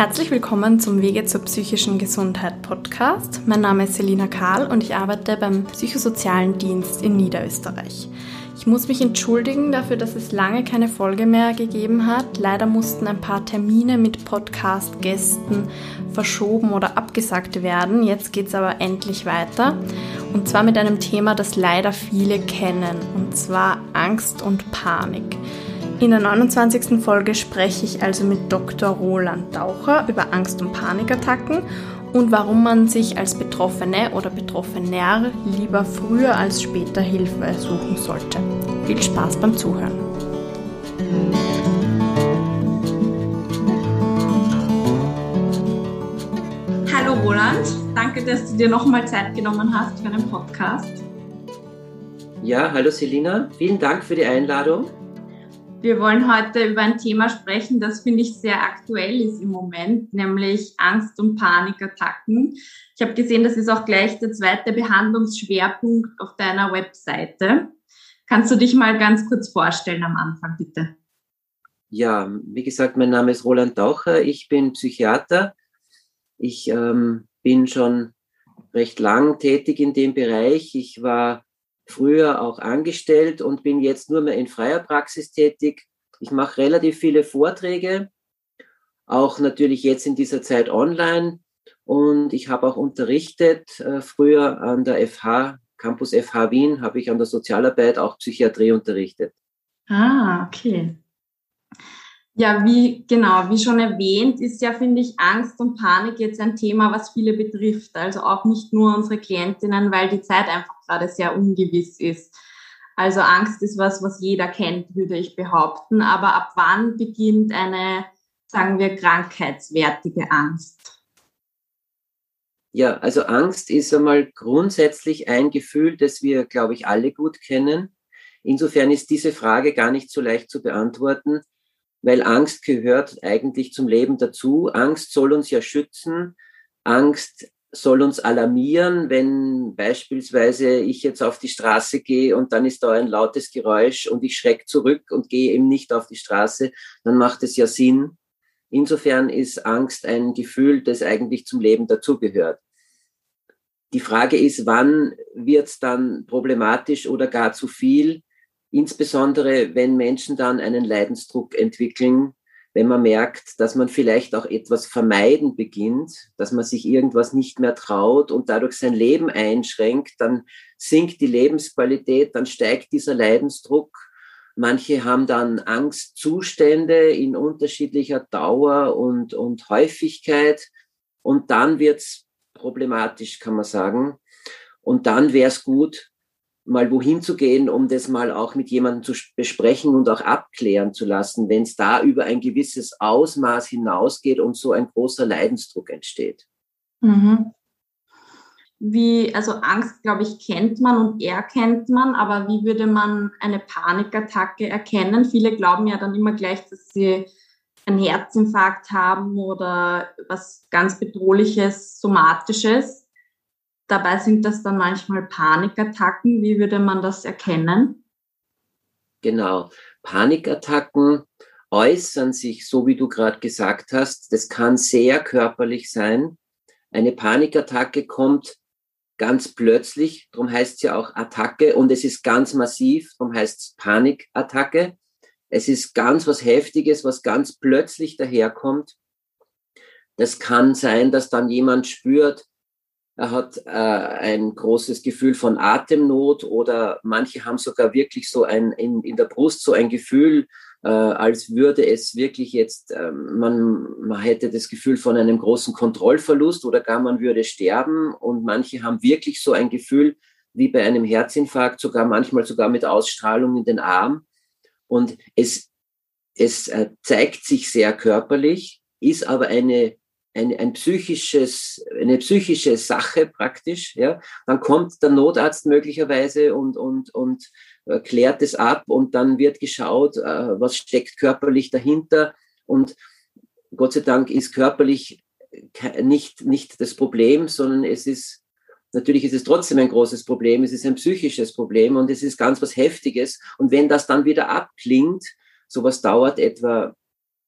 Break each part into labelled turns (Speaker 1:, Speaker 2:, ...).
Speaker 1: Herzlich willkommen zum Wege zur psychischen Gesundheit Podcast. Mein Name ist Selina Karl und ich arbeite beim Psychosozialen Dienst in Niederösterreich. Ich muss mich entschuldigen dafür, dass es lange keine Folge mehr gegeben hat. Leider mussten ein paar Termine mit Podcast-Gästen verschoben oder abgesagt werden. Jetzt geht es aber endlich weiter. Und zwar mit einem Thema, das leider viele kennen. Und zwar Angst und Panik. In der 29. Folge spreche ich also mit Dr. Roland Daucher über Angst- und Panikattacken und warum man sich als Betroffene oder Betroffener lieber früher als später Hilfe suchen sollte. Viel Spaß beim Zuhören. Hallo Roland, danke, dass du dir nochmal Zeit genommen hast für einen Podcast.
Speaker 2: Ja, hallo Selina, vielen Dank für die Einladung.
Speaker 1: Wir wollen heute über ein Thema sprechen, das finde ich sehr aktuell ist im Moment, nämlich Angst- und Panikattacken. Ich habe gesehen, das ist auch gleich der zweite Behandlungsschwerpunkt auf deiner Webseite. Kannst du dich mal ganz kurz vorstellen am Anfang, bitte?
Speaker 2: Ja, wie gesagt, mein Name ist Roland Daucher. Ich bin Psychiater. Ich ähm, bin schon recht lang tätig in dem Bereich. Ich war früher auch angestellt und bin jetzt nur mehr in freier Praxis tätig. Ich mache relativ viele Vorträge, auch natürlich jetzt in dieser Zeit online. Und ich habe auch unterrichtet, äh, früher an der FH, Campus FH Wien, habe ich an der Sozialarbeit auch Psychiatrie unterrichtet.
Speaker 1: Ah, okay. Ja, wie genau, wie schon erwähnt, ist ja, finde ich, Angst und Panik jetzt ein Thema, was viele betrifft. Also auch nicht nur unsere Klientinnen, weil die Zeit einfach gerade sehr ungewiss ist. Also Angst ist was, was jeder kennt, würde ich behaupten. Aber ab wann beginnt eine, sagen wir, krankheitswertige Angst?
Speaker 2: Ja, also Angst ist einmal grundsätzlich ein Gefühl, das wir, glaube ich, alle gut kennen. Insofern ist diese Frage gar nicht so leicht zu beantworten weil Angst gehört eigentlich zum Leben dazu. Angst soll uns ja schützen. Angst soll uns alarmieren, wenn beispielsweise ich jetzt auf die Straße gehe und dann ist da ein lautes Geräusch und ich schrecke zurück und gehe eben nicht auf die Straße, dann macht es ja Sinn. Insofern ist Angst ein Gefühl, das eigentlich zum Leben dazugehört. Die Frage ist, wann wird es dann problematisch oder gar zu viel? Insbesondere, wenn Menschen dann einen Leidensdruck entwickeln, wenn man merkt, dass man vielleicht auch etwas vermeiden beginnt, dass man sich irgendwas nicht mehr traut und dadurch sein Leben einschränkt, dann sinkt die Lebensqualität, dann steigt dieser Leidensdruck. Manche haben dann Angstzustände in unterschiedlicher Dauer und, und Häufigkeit und dann wird's problematisch, kann man sagen. Und dann wäre es gut, mal wohin zu gehen, um das mal auch mit jemandem zu besprechen und auch abklären zu lassen, wenn es da über ein gewisses Ausmaß hinausgeht und so ein großer Leidensdruck entsteht.
Speaker 1: Mhm. Wie, also Angst, glaube ich, kennt man und erkennt man, aber wie würde man eine Panikattacke erkennen? Viele glauben ja dann immer gleich, dass sie einen Herzinfarkt haben oder was ganz bedrohliches, somatisches. Dabei sind das dann manchmal Panikattacken. Wie würde man das erkennen?
Speaker 2: Genau. Panikattacken äußern sich, so wie du gerade gesagt hast, das kann sehr körperlich sein. Eine Panikattacke kommt ganz plötzlich, darum heißt es ja auch Attacke und es ist ganz massiv, darum heißt es Panikattacke. Es ist ganz was Heftiges, was ganz plötzlich daherkommt. Das kann sein, dass dann jemand spürt, er hat äh, ein großes Gefühl von Atemnot oder manche haben sogar wirklich so ein in, in der Brust so ein Gefühl, äh, als würde es wirklich jetzt, äh, man, man hätte das Gefühl von einem großen Kontrollverlust oder gar man würde sterben. Und manche haben wirklich so ein Gefühl wie bei einem Herzinfarkt, sogar manchmal sogar mit Ausstrahlung in den Arm. Und es, es äh, zeigt sich sehr körperlich, ist aber eine ein, ein psychisches, eine psychische Sache praktisch, ja, dann kommt der Notarzt möglicherweise und, und, und äh, klärt es ab und dann wird geschaut, äh, was steckt körperlich dahinter und Gott sei Dank ist körperlich nicht, nicht das Problem, sondern es ist, natürlich ist es trotzdem ein großes Problem, es ist ein psychisches Problem und es ist ganz was Heftiges und wenn das dann wieder abklingt, sowas dauert etwa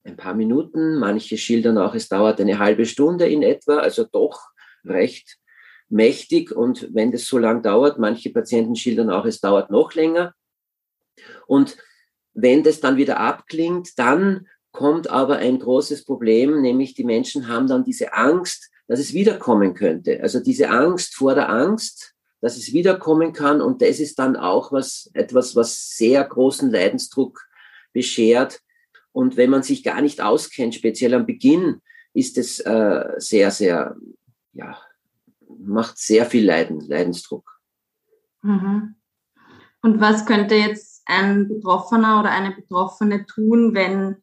Speaker 2: ein paar Minuten, manche schildern auch, es dauert eine halbe Stunde in etwa, also doch recht mächtig. Und wenn das so lang dauert, manche Patienten schildern auch, es dauert noch länger. Und wenn das dann wieder abklingt, dann kommt aber ein großes Problem, nämlich die Menschen haben dann diese Angst, dass es wiederkommen könnte. Also diese Angst vor der Angst, dass es wiederkommen kann. Und das ist dann auch was, etwas, was sehr großen Leidensdruck beschert. Und wenn man sich gar nicht auskennt, speziell am Beginn, ist es äh, sehr, sehr, ja, macht sehr viel Leiden, Leidensdruck.
Speaker 1: Mhm. Und was könnte jetzt ein Betroffener oder eine Betroffene tun, wenn,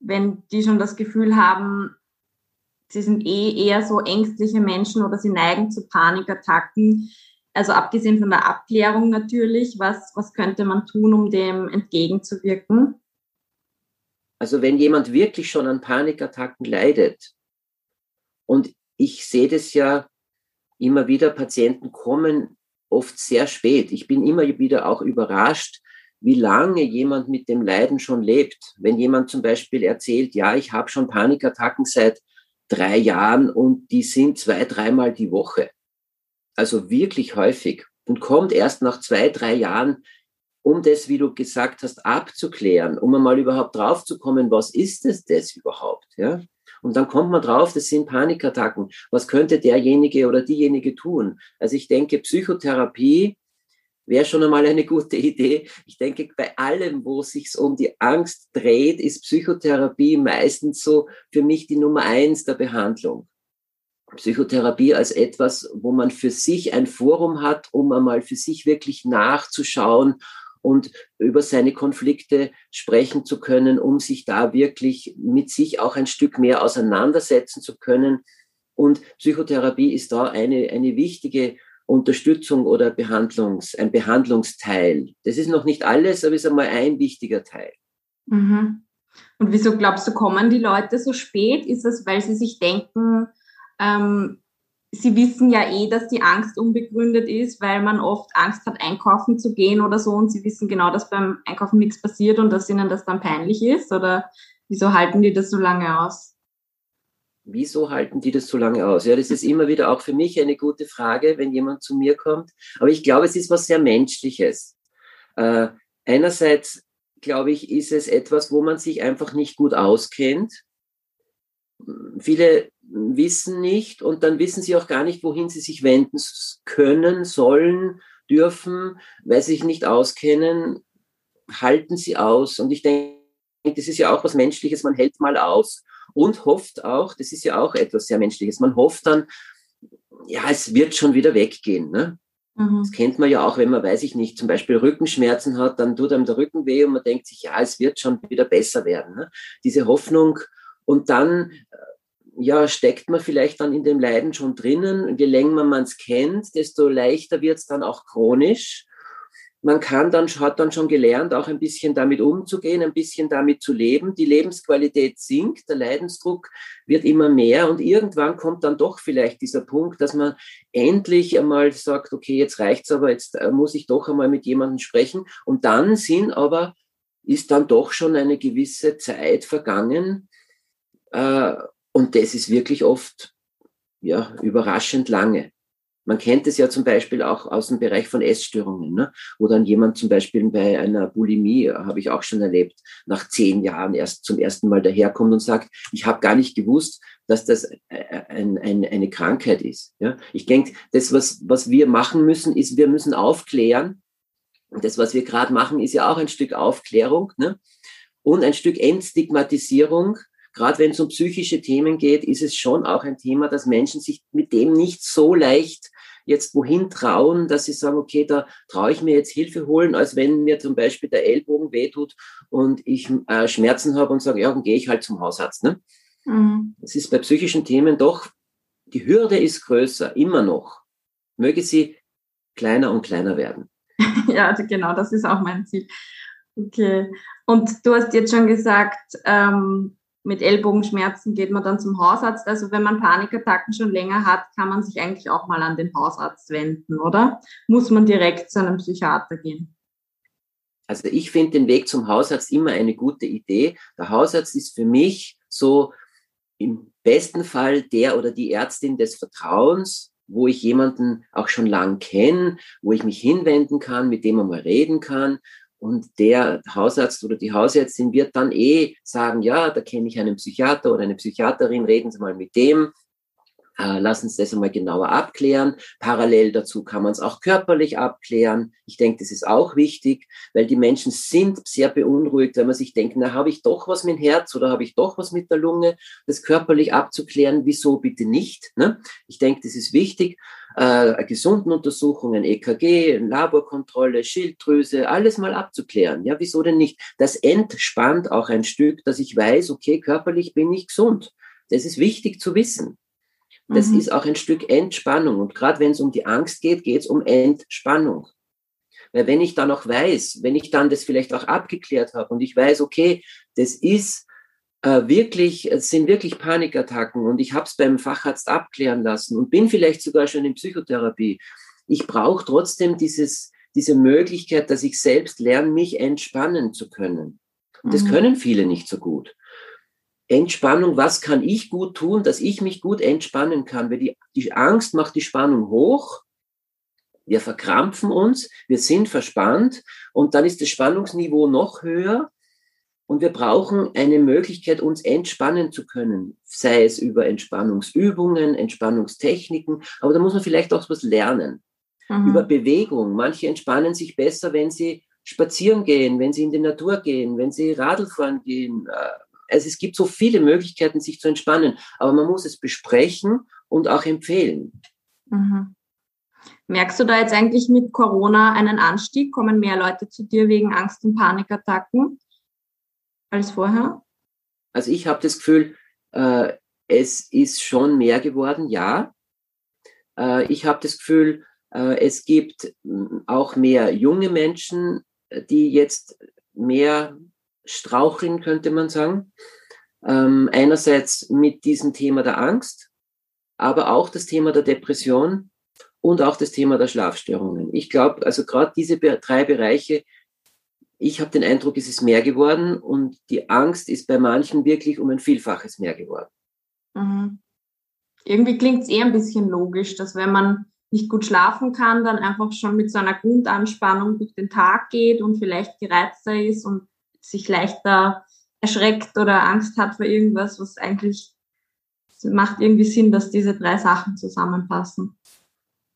Speaker 1: wenn die schon das Gefühl haben, sie sind eh eher so ängstliche Menschen oder sie neigen zu Panikattacken? Also abgesehen von der Abklärung natürlich, was, was könnte man tun, um dem entgegenzuwirken?
Speaker 2: Also wenn jemand wirklich schon an Panikattacken leidet, und ich sehe das ja immer wieder, Patienten kommen oft sehr spät. Ich bin immer wieder auch überrascht, wie lange jemand mit dem Leiden schon lebt. Wenn jemand zum Beispiel erzählt, ja, ich habe schon Panikattacken seit drei Jahren und die sind zwei, dreimal die Woche. Also wirklich häufig und kommt erst nach zwei, drei Jahren, um das, wie du gesagt hast, abzuklären, um einmal überhaupt draufzukommen, was ist es das überhaupt, ja? Und dann kommt man drauf, das sind Panikattacken. Was könnte derjenige oder diejenige tun? Also ich denke, Psychotherapie wäre schon einmal eine gute Idee. Ich denke, bei allem, wo es sich um die Angst dreht, ist Psychotherapie meistens so für mich die Nummer eins der Behandlung. Psychotherapie als etwas, wo man für sich ein Forum hat, um einmal für sich wirklich nachzuschauen und über seine Konflikte sprechen zu können, um sich da wirklich mit sich auch ein Stück mehr auseinandersetzen zu können. Und Psychotherapie ist da eine, eine wichtige Unterstützung oder Behandlungs, ein Behandlungsteil. Das ist noch nicht alles, aber ist einmal ein wichtiger Teil.
Speaker 1: Mhm. Und wieso glaubst du, kommen die Leute so spät? Ist es, weil sie sich denken, ähm, Sie wissen ja eh, dass die Angst unbegründet ist, weil man oft Angst hat, einkaufen zu gehen oder so und Sie wissen genau, dass beim Einkaufen nichts passiert und dass Ihnen das dann peinlich ist? Oder wieso halten die das so lange aus?
Speaker 2: Wieso halten die das so lange aus? Ja, das ist immer wieder auch für mich eine gute Frage, wenn jemand zu mir kommt. Aber ich glaube, es ist was sehr Menschliches. Äh, einerseits, glaube ich, ist es etwas, wo man sich einfach nicht gut auskennt. Viele wissen nicht und dann wissen sie auch gar nicht, wohin sie sich wenden können, sollen, dürfen, weil sie sich nicht auskennen, halten sie aus. Und ich denke, das ist ja auch was Menschliches, man hält mal aus und hofft auch, das ist ja auch etwas sehr Menschliches, man hofft dann, ja, es wird schon wieder weggehen. Ne? Mhm. Das kennt man ja auch, wenn man, weiß ich nicht, zum Beispiel Rückenschmerzen hat, dann tut einem der Rücken weh und man denkt sich, ja, es wird schon wieder besser werden. Ne? Diese Hoffnung und dann ja, steckt man vielleicht dann in dem Leiden schon drinnen. Je länger man es kennt, desto leichter wird es dann auch chronisch. Man kann dann, hat dann schon gelernt, auch ein bisschen damit umzugehen, ein bisschen damit zu leben. Die Lebensqualität sinkt, der Leidensdruck wird immer mehr und irgendwann kommt dann doch vielleicht dieser Punkt, dass man endlich einmal sagt, okay, jetzt reicht's aber, jetzt äh, muss ich doch einmal mit jemandem sprechen. Und dann sind aber, ist dann doch schon eine gewisse Zeit vergangen, äh, und das ist wirklich oft ja, überraschend lange. Man kennt es ja zum Beispiel auch aus dem Bereich von Essstörungen, ne? wo dann jemand zum Beispiel bei einer Bulimie, habe ich auch schon erlebt, nach zehn Jahren erst zum ersten Mal daherkommt und sagt, ich habe gar nicht gewusst, dass das ein, ein, eine Krankheit ist. Ja? Ich denke, das, was, was wir machen müssen, ist, wir müssen aufklären. Und das, was wir gerade machen, ist ja auch ein Stück Aufklärung ne? und ein Stück Entstigmatisierung gerade wenn es um psychische Themen geht, ist es schon auch ein Thema, dass Menschen sich mit dem nicht so leicht jetzt wohin trauen, dass sie sagen, okay, da traue ich mir jetzt Hilfe holen, als wenn mir zum Beispiel der Ellbogen wehtut und ich äh, Schmerzen habe und sage, ja, dann gehe ich halt zum Hausarzt. Ne? Mhm. Das ist bei psychischen Themen doch, die Hürde ist größer, immer noch. Möge sie kleiner und kleiner werden.
Speaker 1: ja, genau, das ist auch mein Ziel. Okay. Und du hast jetzt schon gesagt, ähm, mit Ellbogenschmerzen geht man dann zum Hausarzt. Also wenn man Panikattacken schon länger hat, kann man sich eigentlich auch mal an den Hausarzt wenden, oder? Muss man direkt zu einem Psychiater gehen?
Speaker 2: Also ich finde den Weg zum Hausarzt immer eine gute Idee. Der Hausarzt ist für mich so im besten Fall der oder die Ärztin des Vertrauens, wo ich jemanden auch schon lang kenne, wo ich mich hinwenden kann, mit dem man mal reden kann. Und der Hausarzt oder die Hausärztin wird dann eh sagen, ja, da kenne ich einen Psychiater oder eine Psychiaterin, reden Sie mal mit dem. Äh, lass uns das einmal genauer abklären. Parallel dazu kann man es auch körperlich abklären. Ich denke, das ist auch wichtig, weil die Menschen sind sehr beunruhigt, wenn man sich denkt, na, habe ich doch was mit dem Herz oder habe ich doch was mit der Lunge? Das körperlich abzuklären, wieso bitte nicht? Ne? Ich denke, das ist wichtig. Äh, gesunden Untersuchungen, EKG, Laborkontrolle, Schilddrüse, alles mal abzuklären. Ja, wieso denn nicht? Das entspannt auch ein Stück, dass ich weiß, okay, körperlich bin ich gesund. Das ist wichtig zu wissen. Das mhm. ist auch ein Stück Entspannung. Und gerade wenn es um die Angst geht, geht es um Entspannung. Weil wenn ich dann auch weiß, wenn ich dann das vielleicht auch abgeklärt habe und ich weiß, okay, das ist äh, wirklich, es sind wirklich Panikattacken und ich habe es beim Facharzt abklären lassen und bin vielleicht sogar schon in Psychotherapie. Ich brauche trotzdem dieses, diese Möglichkeit, dass ich selbst lerne, mich entspannen zu können. Und das mhm. können viele nicht so gut. Entspannung, was kann ich gut tun, dass ich mich gut entspannen kann? Weil die, die Angst macht die Spannung hoch. Wir verkrampfen uns, wir sind verspannt und dann ist das Spannungsniveau noch höher und wir brauchen eine Möglichkeit, uns entspannen zu können, sei es über Entspannungsübungen, Entspannungstechniken, aber da muss man vielleicht auch was lernen. Mhm. Über Bewegung. Manche entspannen sich besser, wenn sie spazieren gehen, wenn sie in die Natur gehen, wenn sie Radl fahren gehen, äh, also es gibt so viele Möglichkeiten, sich zu entspannen, aber man muss es besprechen und auch empfehlen.
Speaker 1: Mhm. Merkst du da jetzt eigentlich mit Corona einen Anstieg? Kommen mehr Leute zu dir wegen Angst- und Panikattacken als vorher?
Speaker 2: Also ich habe das Gefühl, äh, es ist schon mehr geworden, ja. Äh, ich habe das Gefühl, äh, es gibt auch mehr junge Menschen, die jetzt mehr straucheln, könnte man sagen. Ähm, einerseits mit diesem Thema der Angst, aber auch das Thema der Depression und auch das Thema der Schlafstörungen. Ich glaube, also gerade diese drei Bereiche, ich habe den Eindruck, es ist mehr geworden und die Angst ist bei manchen wirklich um ein Vielfaches mehr geworden.
Speaker 1: Mhm. Irgendwie klingt es eher ein bisschen logisch, dass wenn man nicht gut schlafen kann, dann einfach schon mit so einer Grundanspannung durch den Tag geht und vielleicht gereizter ist und sich leichter erschreckt oder Angst hat vor irgendwas, was eigentlich macht irgendwie Sinn, dass diese drei Sachen zusammenpassen.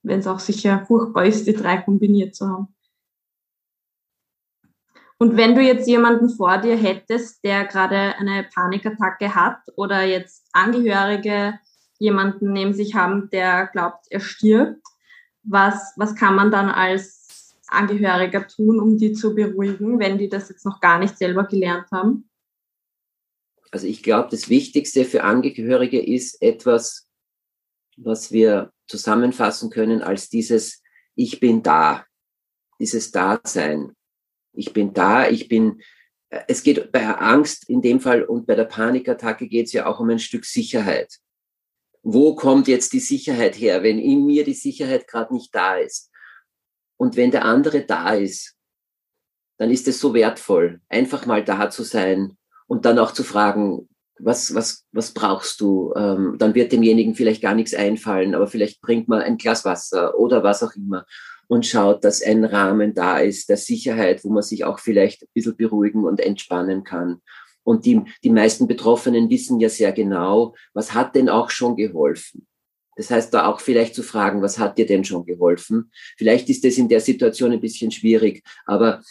Speaker 1: Wenn es auch sicher furchtbar ist, die drei kombiniert zu haben. Und wenn du jetzt jemanden vor dir hättest, der gerade eine Panikattacke hat oder jetzt Angehörige jemanden neben sich haben, der glaubt, er stirbt, was, was kann man dann als Angehöriger tun, um die zu beruhigen, wenn die das jetzt noch gar nicht selber gelernt haben?
Speaker 2: Also ich glaube, das Wichtigste für Angehörige ist etwas, was wir zusammenfassen können als dieses Ich bin da, dieses Dasein. Ich bin da, ich bin, äh, es geht bei Angst in dem Fall und bei der Panikattacke geht es ja auch um ein Stück Sicherheit. Wo kommt jetzt die Sicherheit her, wenn in mir die Sicherheit gerade nicht da ist? Und wenn der andere da ist, dann ist es so wertvoll, einfach mal da zu sein und dann auch zu fragen, was, was, was brauchst du? Ähm, dann wird demjenigen vielleicht gar nichts einfallen, aber vielleicht bringt man ein Glas Wasser oder was auch immer und schaut, dass ein Rahmen da ist der Sicherheit, wo man sich auch vielleicht ein bisschen beruhigen und entspannen kann. Und die, die meisten Betroffenen wissen ja sehr genau, was hat denn auch schon geholfen. Das heißt, da auch vielleicht zu fragen, was hat dir denn schon geholfen? Vielleicht ist das in der Situation ein bisschen schwierig, aber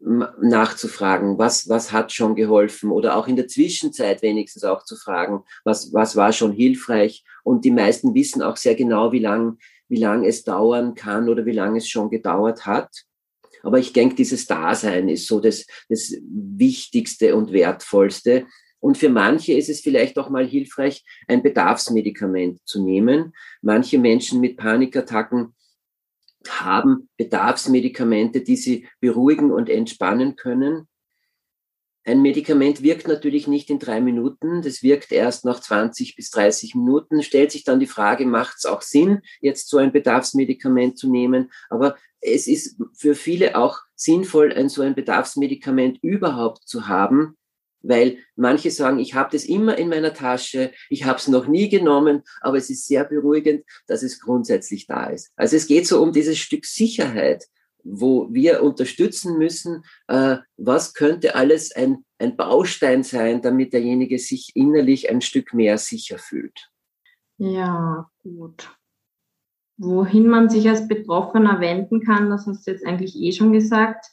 Speaker 2: nachzufragen, was, was hat schon geholfen oder auch in der Zwischenzeit wenigstens auch zu fragen, was, was war schon hilfreich. Und die meisten wissen auch sehr genau, wie lang, wie lang es dauern kann oder wie lange es schon gedauert hat. Aber ich denke, dieses Dasein ist so das, das Wichtigste und Wertvollste. Und für manche ist es vielleicht auch mal hilfreich, ein Bedarfsmedikament zu nehmen. Manche Menschen mit Panikattacken haben Bedarfsmedikamente, die sie beruhigen und entspannen können. ein Medikament wirkt natürlich nicht in drei Minuten, das wirkt erst nach 20 bis 30 Minuten. Stellt sich dann die Frage, macht es auch Sinn, jetzt so ein Bedarfsmedikament zu nehmen? Aber es ist für viele auch sinnvoll, ein so ein Bedarfsmedikament überhaupt zu haben, weil manche sagen, ich habe das immer in meiner Tasche, ich habe es noch nie genommen, aber es ist sehr beruhigend, dass es grundsätzlich da ist. Also es geht so um dieses Stück Sicherheit, wo wir unterstützen müssen, äh, was könnte alles ein, ein Baustein sein, damit derjenige sich innerlich ein Stück mehr sicher fühlt.
Speaker 1: Ja, gut. Wohin man sich als Betroffener wenden kann, das hast du jetzt eigentlich eh schon gesagt.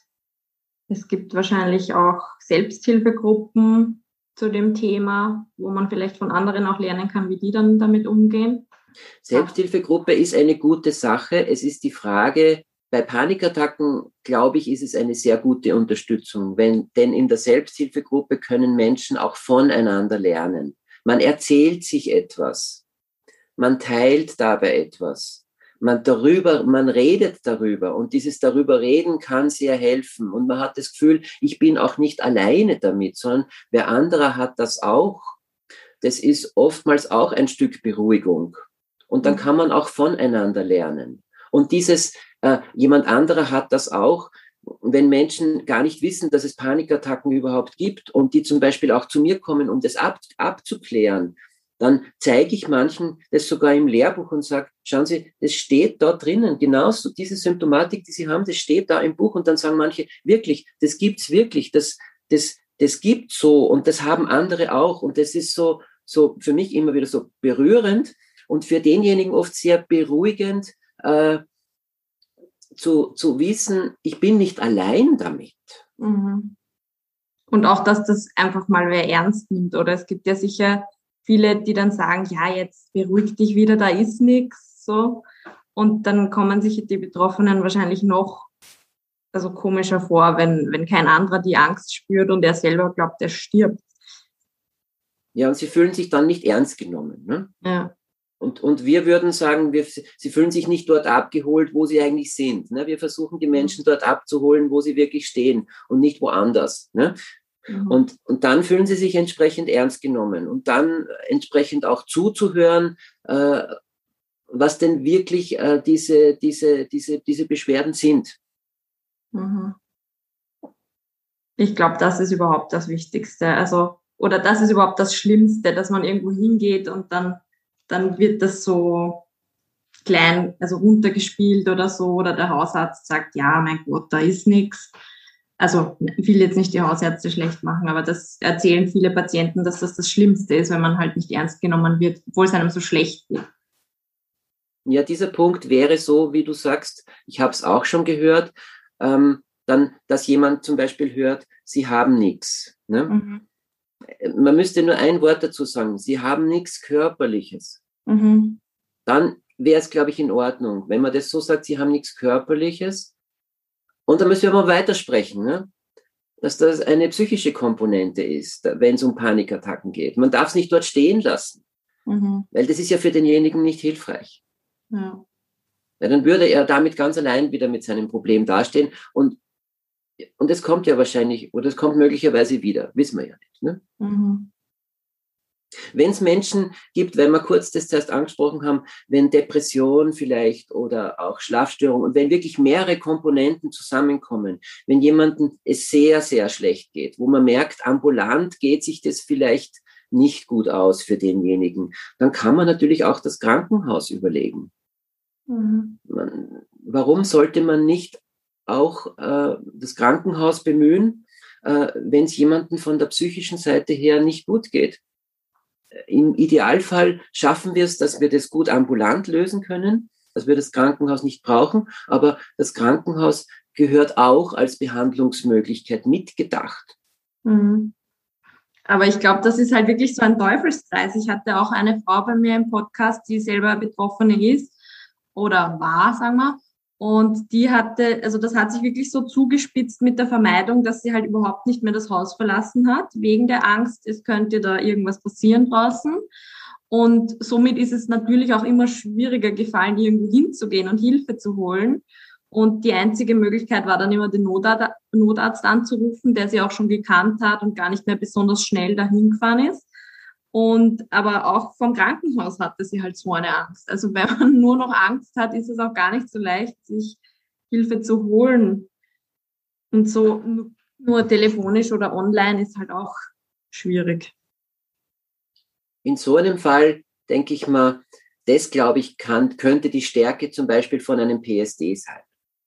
Speaker 1: Es gibt wahrscheinlich auch Selbsthilfegruppen zu dem Thema, wo man vielleicht von anderen auch lernen kann, wie die dann damit umgehen.
Speaker 2: Selbsthilfegruppe ist eine gute Sache. Es ist die Frage, bei Panikattacken, glaube ich, ist es eine sehr gute Unterstützung, wenn, denn in der Selbsthilfegruppe können Menschen auch voneinander lernen. Man erzählt sich etwas. Man teilt dabei etwas man darüber, man redet darüber und dieses darüber reden kann sehr helfen und man hat das Gefühl, ich bin auch nicht alleine damit, sondern wer anderer hat das auch. Das ist oftmals auch ein Stück Beruhigung und dann mhm. kann man auch voneinander lernen. Und dieses, äh, jemand anderer hat das auch, wenn Menschen gar nicht wissen, dass es Panikattacken überhaupt gibt und die zum Beispiel auch zu mir kommen, um das ab, abzuklären, dann zeige ich manchen das sogar im Lehrbuch und sage, schauen Sie, das steht da drinnen, genauso diese Symptomatik, die Sie haben, das steht da im Buch und dann sagen manche, wirklich, das gibt's wirklich, das, das, das gibt so und das haben andere auch und das ist so, so für mich immer wieder so berührend und für denjenigen oft sehr beruhigend, äh, zu, zu wissen, ich bin nicht allein damit.
Speaker 1: Mhm. Und auch, dass das einfach mal wer ernst nimmt, oder? Es gibt ja sicher viele, die dann sagen, ja, jetzt beruhig dich wieder, da ist nichts, so. Und dann kommen sich die Betroffenen wahrscheinlich noch also komischer vor, wenn, wenn kein anderer die Angst spürt und er selber glaubt, er stirbt.
Speaker 2: Ja, und sie fühlen sich dann nicht ernst genommen. Ne?
Speaker 1: Ja.
Speaker 2: Und, und wir würden sagen, wir, sie fühlen sich nicht dort abgeholt, wo sie eigentlich sind. Ne? Wir versuchen die mhm. Menschen dort abzuholen, wo sie wirklich stehen und nicht woanders. Ne? Mhm. Und, und dann fühlen sie sich entsprechend ernst genommen und dann entsprechend auch zuzuhören, äh, was denn wirklich äh, diese, diese, diese, diese Beschwerden sind.
Speaker 1: Mhm. Ich glaube, das ist überhaupt das Wichtigste. Also, oder das ist überhaupt das Schlimmste, dass man irgendwo hingeht und dann, dann wird das so klein, also runtergespielt oder so, oder der Hausarzt sagt, ja, mein Gott, da ist nichts also ich will jetzt nicht die Hausärzte schlecht machen, aber das erzählen viele Patienten, dass das das Schlimmste ist, wenn man halt nicht ernst genommen wird, obwohl es einem so schlecht geht.
Speaker 2: Ja, dieser Punkt wäre so, wie du sagst, ich habe es auch schon gehört, ähm, dann, dass jemand zum Beispiel hört, sie haben nichts. Ne? Mhm. Man müsste nur ein Wort dazu sagen, sie haben nichts Körperliches. Mhm. Dann wäre es, glaube ich, in Ordnung. Wenn man das so sagt, sie haben nichts Körperliches, und da müssen wir mal weitersprechen, ne? dass das eine psychische Komponente ist, wenn es um Panikattacken geht. Man darf es nicht dort stehen lassen, mhm. weil das ist ja für denjenigen nicht hilfreich. Ja. ja. Dann würde er damit ganz allein wieder mit seinem Problem dastehen und und es kommt ja wahrscheinlich, oder es kommt möglicherweise wieder, wissen wir ja nicht. Ne? Mhm. Wenn es Menschen gibt, wenn wir kurz das zuerst angesprochen haben, wenn Depression vielleicht oder auch Schlafstörung und wenn wirklich mehrere Komponenten zusammenkommen, wenn jemandem es sehr, sehr schlecht geht, wo man merkt, ambulant geht sich das vielleicht nicht gut aus für denjenigen, dann kann man natürlich auch das Krankenhaus überlegen. Mhm. Man, warum sollte man nicht auch äh, das Krankenhaus bemühen, äh, wenn es jemandem von der psychischen Seite her nicht gut geht? Im Idealfall schaffen wir es, dass wir das gut ambulant lösen können, dass wir das Krankenhaus nicht brauchen, aber das Krankenhaus gehört auch als Behandlungsmöglichkeit mitgedacht.
Speaker 1: Mhm. Aber ich glaube, das ist halt wirklich so ein Teufelskreis. Ich hatte auch eine Frau bei mir im Podcast, die selber Betroffene ist oder war, sagen wir. Und die hatte, also das hat sich wirklich so zugespitzt mit der Vermeidung, dass sie halt überhaupt nicht mehr das Haus verlassen hat, wegen der Angst, es könnte da irgendwas passieren draußen. Und somit ist es natürlich auch immer schwieriger gefallen, irgendwo hinzugehen und Hilfe zu holen. Und die einzige Möglichkeit war dann immer den Notarzt, anzurufen, der sie auch schon gekannt hat und gar nicht mehr besonders schnell dahin gefahren ist. Und aber auch vom Krankenhaus hatte sie halt so eine Angst. Also wenn man nur noch Angst hat, ist es auch gar nicht so leicht, sich Hilfe zu holen. Und so nur telefonisch oder online ist halt auch schwierig.
Speaker 2: In so einem Fall denke ich mal, das glaube ich kann, könnte die Stärke zum Beispiel von einem PSD sein.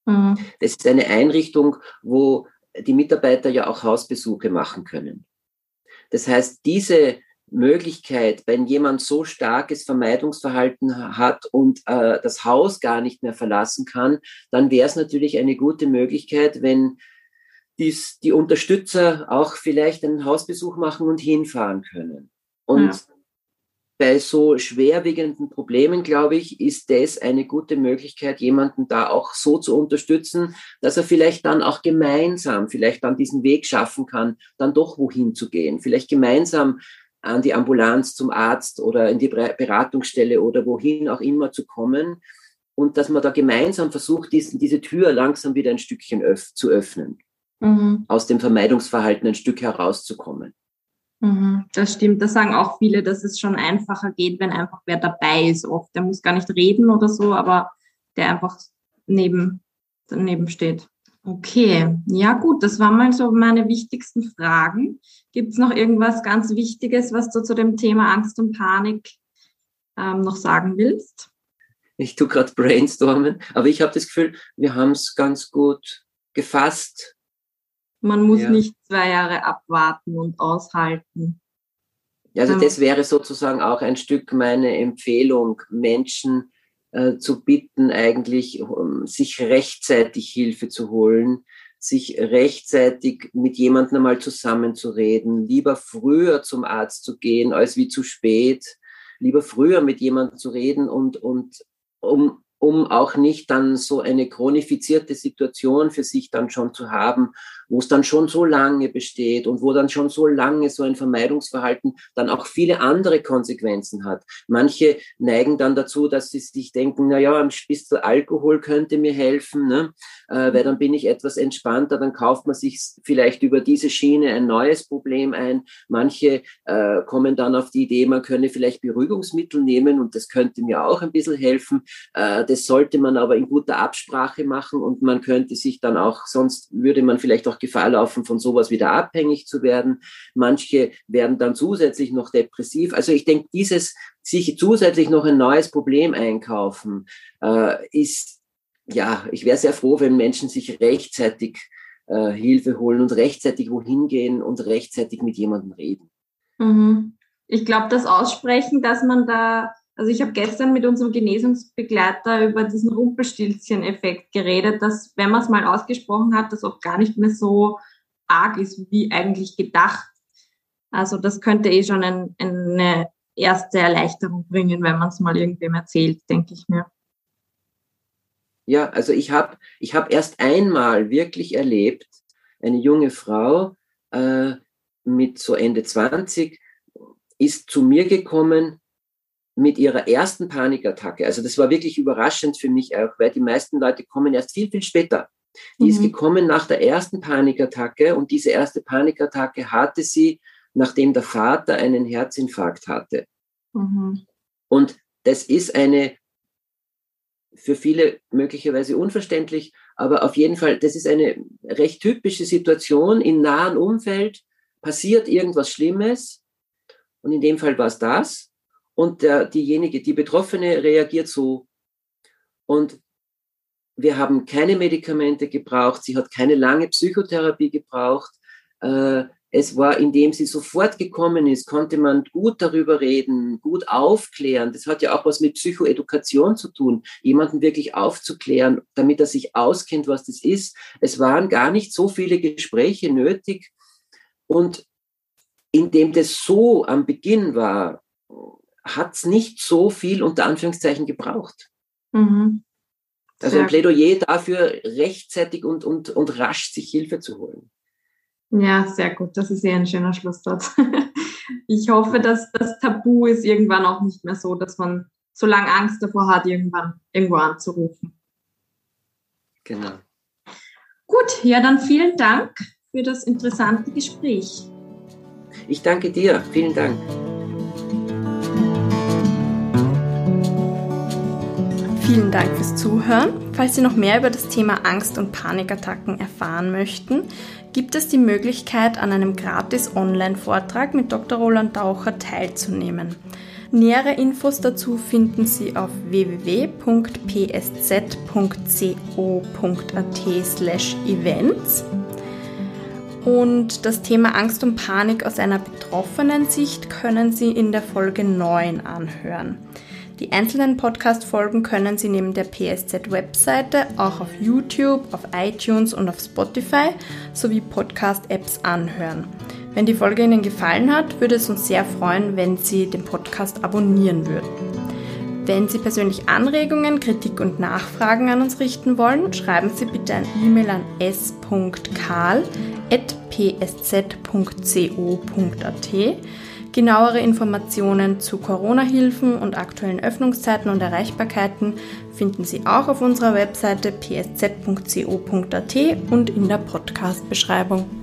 Speaker 2: Mhm. Das ist eine Einrichtung, wo die Mitarbeiter ja auch Hausbesuche machen können. Das heißt, diese Möglichkeit, wenn jemand so starkes Vermeidungsverhalten hat und äh, das Haus gar nicht mehr verlassen kann, dann wäre es natürlich eine gute Möglichkeit, wenn dies, die Unterstützer auch vielleicht einen Hausbesuch machen und hinfahren können. Und ja. bei so schwerwiegenden Problemen, glaube ich, ist das eine gute Möglichkeit, jemanden da auch so zu unterstützen, dass er vielleicht dann auch gemeinsam, vielleicht dann diesen Weg schaffen kann, dann doch wohin zu gehen. Vielleicht gemeinsam an die Ambulanz zum Arzt oder in die Beratungsstelle oder wohin auch immer zu kommen und dass man da gemeinsam versucht, diesen, diese Tür langsam wieder ein Stückchen öff zu öffnen, mhm. aus dem Vermeidungsverhalten ein Stück herauszukommen.
Speaker 1: Mhm, das stimmt, das sagen auch viele, dass es schon einfacher geht, wenn einfach wer dabei ist. Oft, der muss gar nicht reden oder so, aber der einfach neben, daneben steht. Okay, ja gut, das waren mal so meine wichtigsten Fragen. Gibt es noch irgendwas ganz Wichtiges, was du zu dem Thema Angst und Panik ähm, noch sagen willst?
Speaker 2: Ich tue gerade brainstormen, aber ich habe das Gefühl, wir haben es ganz gut gefasst.
Speaker 1: Man muss ja. nicht zwei Jahre abwarten und aushalten.
Speaker 2: Also das wäre sozusagen auch ein Stück meine Empfehlung, Menschen äh, zu bitten, eigentlich um, sich rechtzeitig Hilfe zu holen, sich rechtzeitig mit jemandem einmal zusammenzureden, lieber früher zum Arzt zu gehen als wie zu spät, lieber früher mit jemandem zu reden und, und um um auch nicht dann so eine chronifizierte Situation für sich dann schon zu haben, wo es dann schon so lange besteht und wo dann schon so lange so ein Vermeidungsverhalten dann auch viele andere Konsequenzen hat. Manche neigen dann dazu, dass sie sich denken, na ja, ein bisschen Alkohol könnte mir helfen, ne? Äh, weil dann bin ich etwas entspannter, dann kauft man sich vielleicht über diese Schiene ein neues Problem ein. Manche äh, kommen dann auf die Idee, man könne vielleicht Beruhigungsmittel nehmen und das könnte mir auch ein bisschen helfen. Äh, das sollte man aber in guter Absprache machen und man könnte sich dann auch, sonst würde man vielleicht auch Gefahr laufen, von sowas wieder abhängig zu werden. Manche werden dann zusätzlich noch depressiv. Also ich denke, dieses sich zusätzlich noch ein neues Problem einkaufen, äh, ist, ja, ich wäre sehr froh, wenn Menschen sich rechtzeitig äh, Hilfe holen und rechtzeitig wohin gehen und rechtzeitig mit jemandem reden.
Speaker 1: Mhm. Ich glaube, das Aussprechen, dass man da also ich habe gestern mit unserem Genesungsbegleiter über diesen Rumpelstilzchen-Effekt geredet, dass wenn man es mal ausgesprochen hat, das oft gar nicht mehr so arg ist, wie eigentlich gedacht. Also das könnte eh schon ein, eine erste Erleichterung bringen, wenn man es mal irgendwem erzählt, denke ich mir.
Speaker 2: Ja, also ich habe ich hab erst einmal wirklich erlebt, eine junge Frau äh, mit so Ende 20 ist zu mir gekommen mit ihrer ersten Panikattacke, also das war wirklich überraschend für mich auch, weil die meisten Leute kommen erst viel, viel später. Die mhm. ist gekommen nach der ersten Panikattacke und diese erste Panikattacke hatte sie, nachdem der Vater einen Herzinfarkt hatte. Mhm. Und das ist eine für viele möglicherweise unverständlich, aber auf jeden Fall, das ist eine recht typische Situation im nahen Umfeld, passiert irgendwas Schlimmes und in dem Fall war es das und der, diejenige, die Betroffene reagiert so. Und wir haben keine Medikamente gebraucht, sie hat keine lange Psychotherapie gebraucht. Äh, es war, indem sie sofort gekommen ist, konnte man gut darüber reden, gut aufklären. Das hat ja auch was mit Psychoedukation zu tun, jemanden wirklich aufzuklären, damit er sich auskennt, was das ist. Es waren gar nicht so viele Gespräche nötig. Und indem das so am Beginn war, hat es nicht so viel unter Anführungszeichen gebraucht. Mhm. Also ein Plädoyer dafür, rechtzeitig und, und, und rasch sich Hilfe zu holen.
Speaker 1: Ja, sehr gut. Das ist eher ein schöner Schlusssatz. Ich hoffe, dass das Tabu ist irgendwann auch nicht mehr so, dass man so lange Angst davor hat, irgendwann irgendwo anzurufen.
Speaker 2: Genau.
Speaker 1: Gut, ja, dann vielen Dank für das interessante Gespräch.
Speaker 2: Ich danke dir. Vielen Dank.
Speaker 1: Vielen Dank fürs Zuhören. Falls Sie noch mehr über das Thema Angst- und Panikattacken erfahren möchten, gibt es die Möglichkeit, an einem gratis Online-Vortrag mit Dr. Roland Daucher teilzunehmen. Nähere Infos dazu finden Sie auf www.psz.co.at/events. Und das Thema Angst und Panik aus einer betroffenen Sicht können Sie in der Folge 9 anhören. Die einzelnen Podcast-Folgen können Sie neben der PSZ-Webseite auch auf YouTube, auf iTunes und auf Spotify sowie Podcast-Apps anhören. Wenn die Folge Ihnen gefallen hat, würde es uns sehr freuen, wenn Sie den Podcast abonnieren würden. Wenn Sie persönlich Anregungen, Kritik und Nachfragen an uns richten wollen, schreiben Sie bitte ein E-Mail an s.karl.psz.co.at. Genauere Informationen zu Corona-Hilfen und aktuellen Öffnungszeiten und Erreichbarkeiten finden Sie auch auf unserer Webseite psz.co.at und in der Podcast-Beschreibung.